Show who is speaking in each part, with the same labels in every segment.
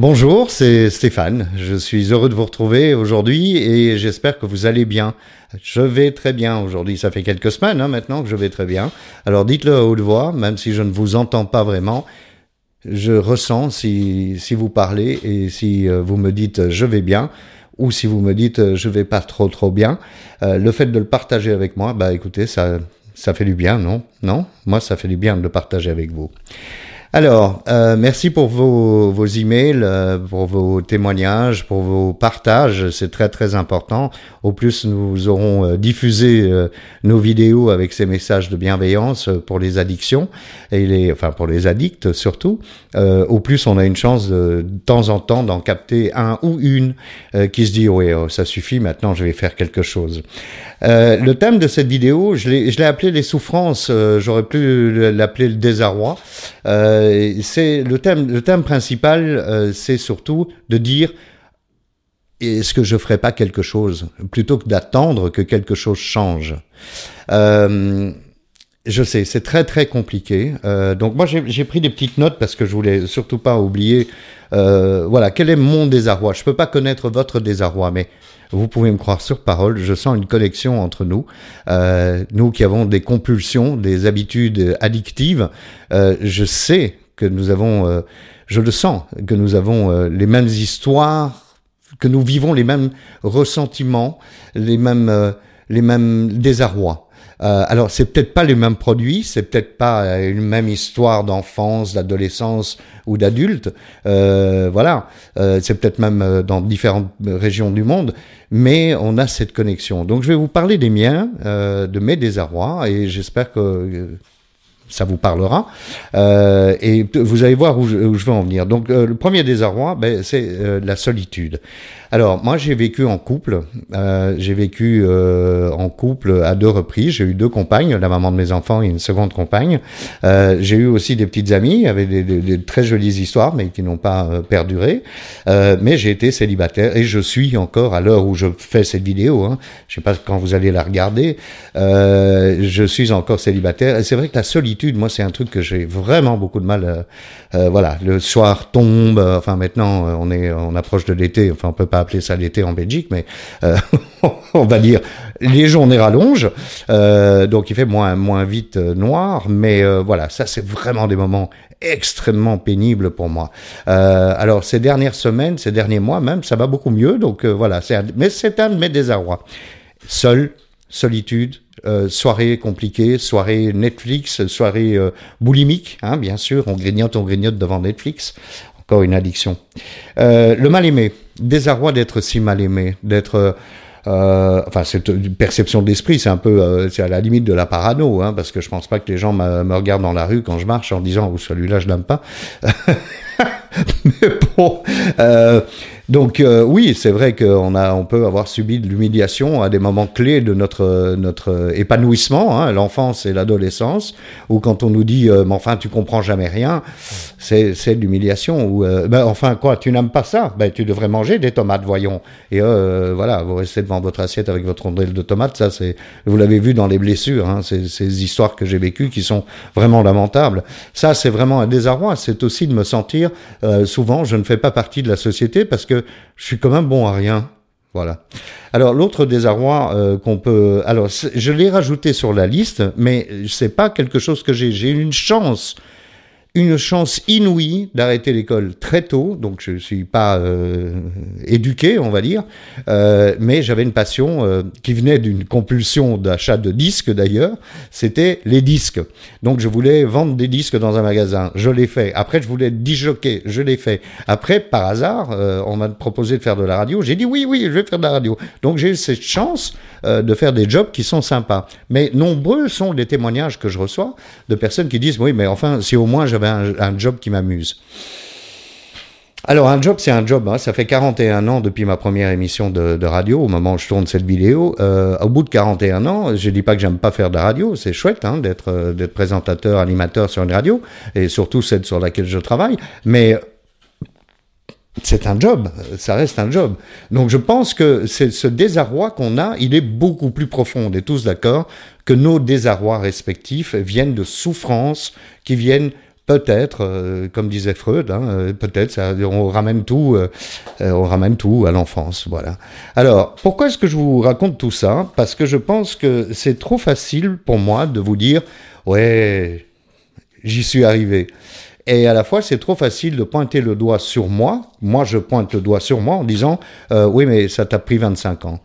Speaker 1: Bonjour, c'est Stéphane. Je suis heureux de vous retrouver aujourd'hui et j'espère que vous allez bien. Je vais très bien aujourd'hui. Ça fait quelques semaines hein, maintenant que je vais très bien. Alors dites-le à haute voix, même si je ne vous entends pas vraiment. Je ressens si, si vous parlez et si euh, vous me dites je vais bien ou si vous me dites je vais pas trop trop bien. Euh, le fait de le partager avec moi, bah écoutez, ça, ça fait du bien, non? Non? Moi, ça fait du bien de le partager avec vous. Alors, euh, merci pour vos, vos emails, euh, pour vos témoignages, pour vos partages. C'est très très important. Au plus, nous aurons euh, diffusé euh, nos vidéos avec ces messages de bienveillance pour les addictions et les, enfin pour les addicts surtout. au plus, on a une chance de, de temps en temps d'en capter un ou une qui se dit oui, oh, ça suffit. Maintenant, je vais faire quelque chose. le thème de cette vidéo, je l'ai appelé les souffrances. J'aurais pu l'appeler le désarroi. C'est le thème, le thème principal, euh, c'est surtout de dire est-ce que je ferai pas quelque chose plutôt que d'attendre que quelque chose change. Euh, je sais, c'est très très compliqué. Euh, donc moi j'ai pris des petites notes parce que je voulais surtout pas oublier. Euh, voilà, quel est mon désarroi Je peux pas connaître votre désarroi, mais vous pouvez me croire sur parole. Je sens une connexion entre nous, euh, nous qui avons des compulsions, des habitudes addictives. Euh, je sais que nous avons, euh, je le sens, que nous avons euh, les mêmes histoires, que nous vivons les mêmes ressentiments, les mêmes, euh, les mêmes désarrois. Euh, alors, c'est peut-être pas les mêmes produits, c'est peut-être pas une même histoire d'enfance, d'adolescence ou d'adulte. Voilà, c'est peut-être même dans différentes régions du monde, mais on a cette connexion. Donc, je vais vous parler des miens, de mes désarrois, et j'espère que ça vous parlera. Euh, et vous allez voir où je, où je veux en venir. Donc, euh, le premier désarroi, ben, c'est euh, la solitude. Alors, moi, j'ai vécu en couple. Euh, j'ai vécu euh, en couple à deux reprises. J'ai eu deux compagnes, la maman de mes enfants et une seconde compagne. Euh, j'ai eu aussi des petites amies avec des, des, des très jolies histoires, mais qui n'ont pas euh, perduré. Euh, mais j'ai été célibataire et je suis encore à l'heure où je fais cette vidéo. Hein, je sais pas quand vous allez la regarder. Euh, je suis encore célibataire. Et c'est vrai que la solitude, moi, c'est un truc que j'ai vraiment beaucoup de mal. Voilà, le soir tombe. enfin, maintenant, on est, on approche de l'été. Enfin, on peut pas appeler ça l'été en Belgique, mais euh, on va dire les journées rallongent, euh, donc il fait moins moins vite euh, noir, mais voilà, ça c'est vraiment des moments extrêmement pénibles pour moi. Alors ces dernières semaines, ces derniers mois même, ça va beaucoup mieux, donc voilà, c'est mais c'est un de mes désarrois. Seul, solitude, soirée compliquée, soirée Netflix, soirée boulimique, hein, bien sûr, on grignote, on grignote devant Netflix, encore une addiction. Euh, le mal aimé, désarroi d'être si mal aimé, d'être euh, enfin, c'est une perception de l'esprit, c'est un peu, euh, c'est à la limite de la parano, hein, parce que je pense pas que les gens me regardent dans la rue quand je marche en disant, oh, celui-là, je l'aime pas. Mais bon, donc euh, oui, c'est vrai qu'on a, on peut avoir subi de l'humiliation à des moments clés de notre notre épanouissement, hein, l'enfance et l'adolescence, ou quand on nous dit, euh, mais enfin, tu comprends jamais rien, c'est c'est l'humiliation. Ou euh, ben enfin quoi, tu n'aimes pas ça, ben tu devrais manger des tomates, voyons. Et euh, voilà, vous restez devant votre assiette avec votre rondelle de tomates, ça c'est, vous l'avez vu dans les blessures, hein, ces, ces histoires que j'ai vécues qui sont vraiment lamentables. Ça c'est vraiment un désarroi. C'est aussi de me sentir euh, souvent, je ne fais pas partie de la société parce que je suis quand même bon à rien. Voilà. Alors l'autre désarroi euh, qu'on peut, alors je l'ai rajouté sur la liste, mais c'est pas quelque chose que j'ai. J'ai une chance une chance inouïe d'arrêter l'école très tôt, donc je suis pas euh, éduqué, on va dire, euh, mais j'avais une passion euh, qui venait d'une compulsion d'achat de disques d'ailleurs, c'était les disques. Donc je voulais vendre des disques dans un magasin, je l'ai fait. Après je voulais être je l'ai fait. Après par hasard, on m'a proposé de faire de la radio, j'ai dit oui oui, je vais faire de la radio. Donc j'ai eu cette chance de faire des jobs qui sont sympas. Mais nombreux sont les témoignages que je reçois de personnes qui disent oui mais enfin si au moins j'avais un, job qui m'amuse. Alors un job c'est un job, hein. ça fait 41 ans depuis ma première émission de, radio au moment où je tourne cette vidéo. Euh, au bout de 41 ans, je dis pas que j'aime pas faire de radio, c'est chouette hein, d'être euh, d'être présentateur, animateur sur une radio et surtout celle sur laquelle je travaille, mais c'est un job, ça reste un job. Donc je pense que ce désarroi qu'on a, il est beaucoup plus profond. On est tous d'accord que nos désarrois respectifs viennent de souffrances qui viennent peut-être, euh, comme disait Freud, hein, euh, peut-être, on ramène tout, euh, on ramène tout à l'enfance, voilà. Alors, pourquoi est-ce que je vous raconte tout ça? Parce que je pense que c'est trop facile pour moi de vous dire, ouais, j'y suis arrivé. Et à la fois, c'est trop facile de pointer le doigt sur moi. Moi, je pointe le doigt sur moi en disant, oui, mais ça t'a pris 25 ans.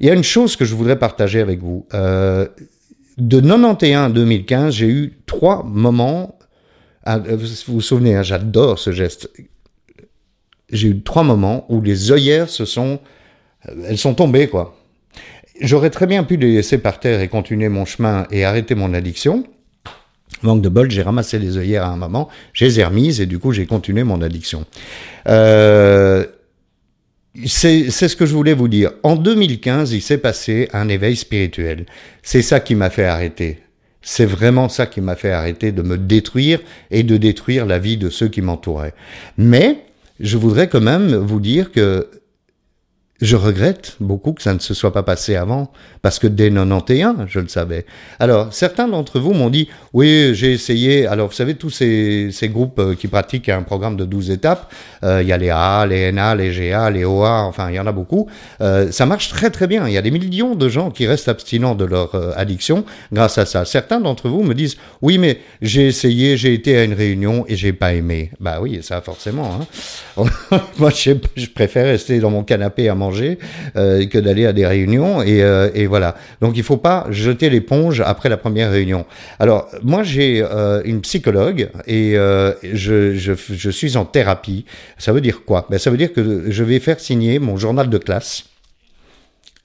Speaker 1: Il y a une chose que je voudrais partager avec vous. De 91 à 2015, j'ai eu trois moments. Ah, vous vous souvenez, hein, j'adore ce geste. J'ai eu trois moments où les œillères se sont, elles sont tombées quoi. J'aurais très bien pu les laisser par terre et continuer mon chemin et arrêter mon addiction. Manque de bol, j'ai ramassé les œillères à un moment, j'ai les remises et du coup j'ai continué mon addiction. Euh, c'est ce que je voulais vous dire. En 2015, il s'est passé un éveil spirituel. C'est ça qui m'a fait arrêter. C'est vraiment ça qui m'a fait arrêter de me détruire et de détruire la vie de ceux qui m'entouraient. Mais je voudrais quand même vous dire que je regrette beaucoup que ça ne se soit pas passé avant, parce que dès 91, je le savais. Alors, certains d'entre vous m'ont dit, oui, j'ai essayé, alors vous savez, tous ces, ces groupes euh, qui pratiquent un programme de 12 étapes, euh, il y a les A, les NA, les GA, les OA, enfin, il y en a beaucoup, euh, ça marche très très bien. Il y a des millions de gens qui restent abstinents de leur addiction grâce à ça. Certains d'entre vous me disent, oui, mais j'ai essayé, j'ai été à une réunion et j'ai pas aimé. Bah oui, ça forcément. Hein. Moi, je, préfère rester dans mon canapé à euh, que d'aller à des réunions. Et, euh, et, voilà. Donc il faut pas jeter l'éponge après la première réunion. Alors moi j'ai euh, une psychologue et je, je, suis en thérapie. Ça veut dire quoi? Ben, Ça veut dire que je vais faire signer mon journal de classe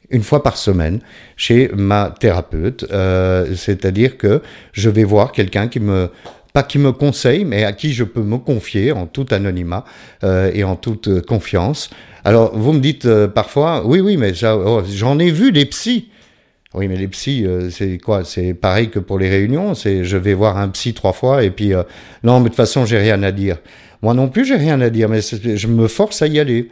Speaker 1: une fois par semaine chez ma thérapeute. C'est-à-dire que je vais voir quelqu'un qui me pas qui me conseille, mais à qui je peux me confier en tout anonymat euh, et en toute confiance. Alors, vous me dites euh, parfois, oui, oui, mais oh, j'en ai vu des psys. Oui, mais les psys, euh, c'est quoi? C'est pareil que pour les réunions. C'est je vais voir un psy trois fois et puis non, mais de toute façon, j'ai rien à dire. Moi non plus, j'ai rien à dire, mais je me force à y aller.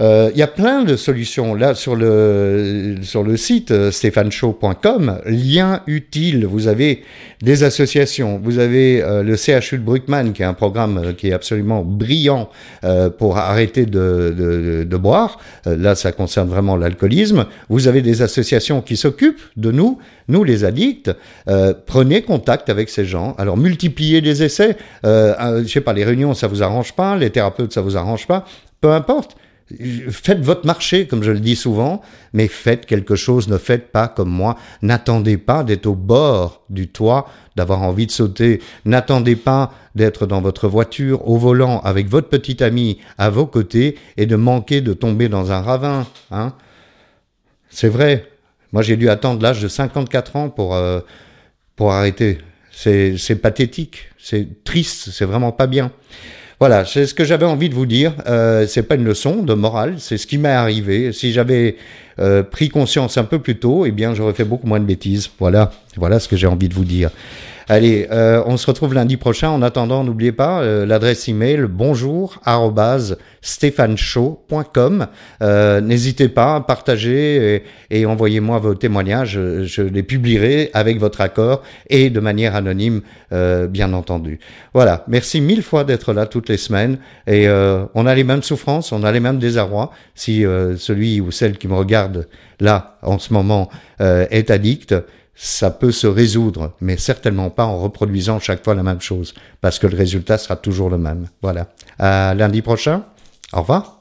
Speaker 1: Euh, il y a plein de solutions là sur le sur le site euh, stéphaneshow.com. Lien utile. Vous avez des associations. Vous avez euh, le CHU de Bruckmann qui est un programme qui est absolument brillant pour arrêter de, de, de boire. là, ça concerne vraiment l'alcoolisme. Vous avez des associations qui s'occupent de nous, nous les addicts. prenez contact avec ces gens. Alors multipliez les essais. je sais pas, les réunions ça vous arrange pas, les thérapeutes ça vous arrange pas. Peu importe Faites votre marché, comme je le dis souvent, mais faites quelque chose, ne faites pas comme moi. N'attendez pas d'être au bord du toit, d'avoir envie de sauter. N'attendez pas d'être dans votre voiture, au volant, avec votre petit ami à vos côtés et de manquer de tomber dans un ravin. Hein C'est vrai. Moi, j'ai dû attendre l'âge de 54 ans pour, euh, pour arrêter. C'est pathétique, c'est triste, c'est vraiment pas bien. Voilà, c'est ce que j'avais envie de vous dire. Euh, c'est pas une leçon de morale, c'est ce qui m'est arrivé. Si j'avais euh, pris conscience un peu plus tôt, eh bien, j'aurais fait beaucoup moins de bêtises. Voilà, voilà ce que j'ai envie de vous dire. Allez, euh, on se retrouve lundi prochain. En attendant, n'oubliez pas euh, l'adresse email bonjour euh, N'hésitez pas à partager et, envoyez-moi vos témoignages. Je, les publierai avec votre accord et de manière anonyme, bien entendu. Voilà. Merci mille fois d'être là toutes les semaines. Et on a les mêmes souffrances, on a les mêmes désarrois. Si celui ou celle qui me regarde là en ce moment est addict, ça peut se résoudre, mais certainement pas en reproduisant chaque fois la même chose, parce que le résultat sera toujours le même. Voilà. À lundi prochain. Au revoir.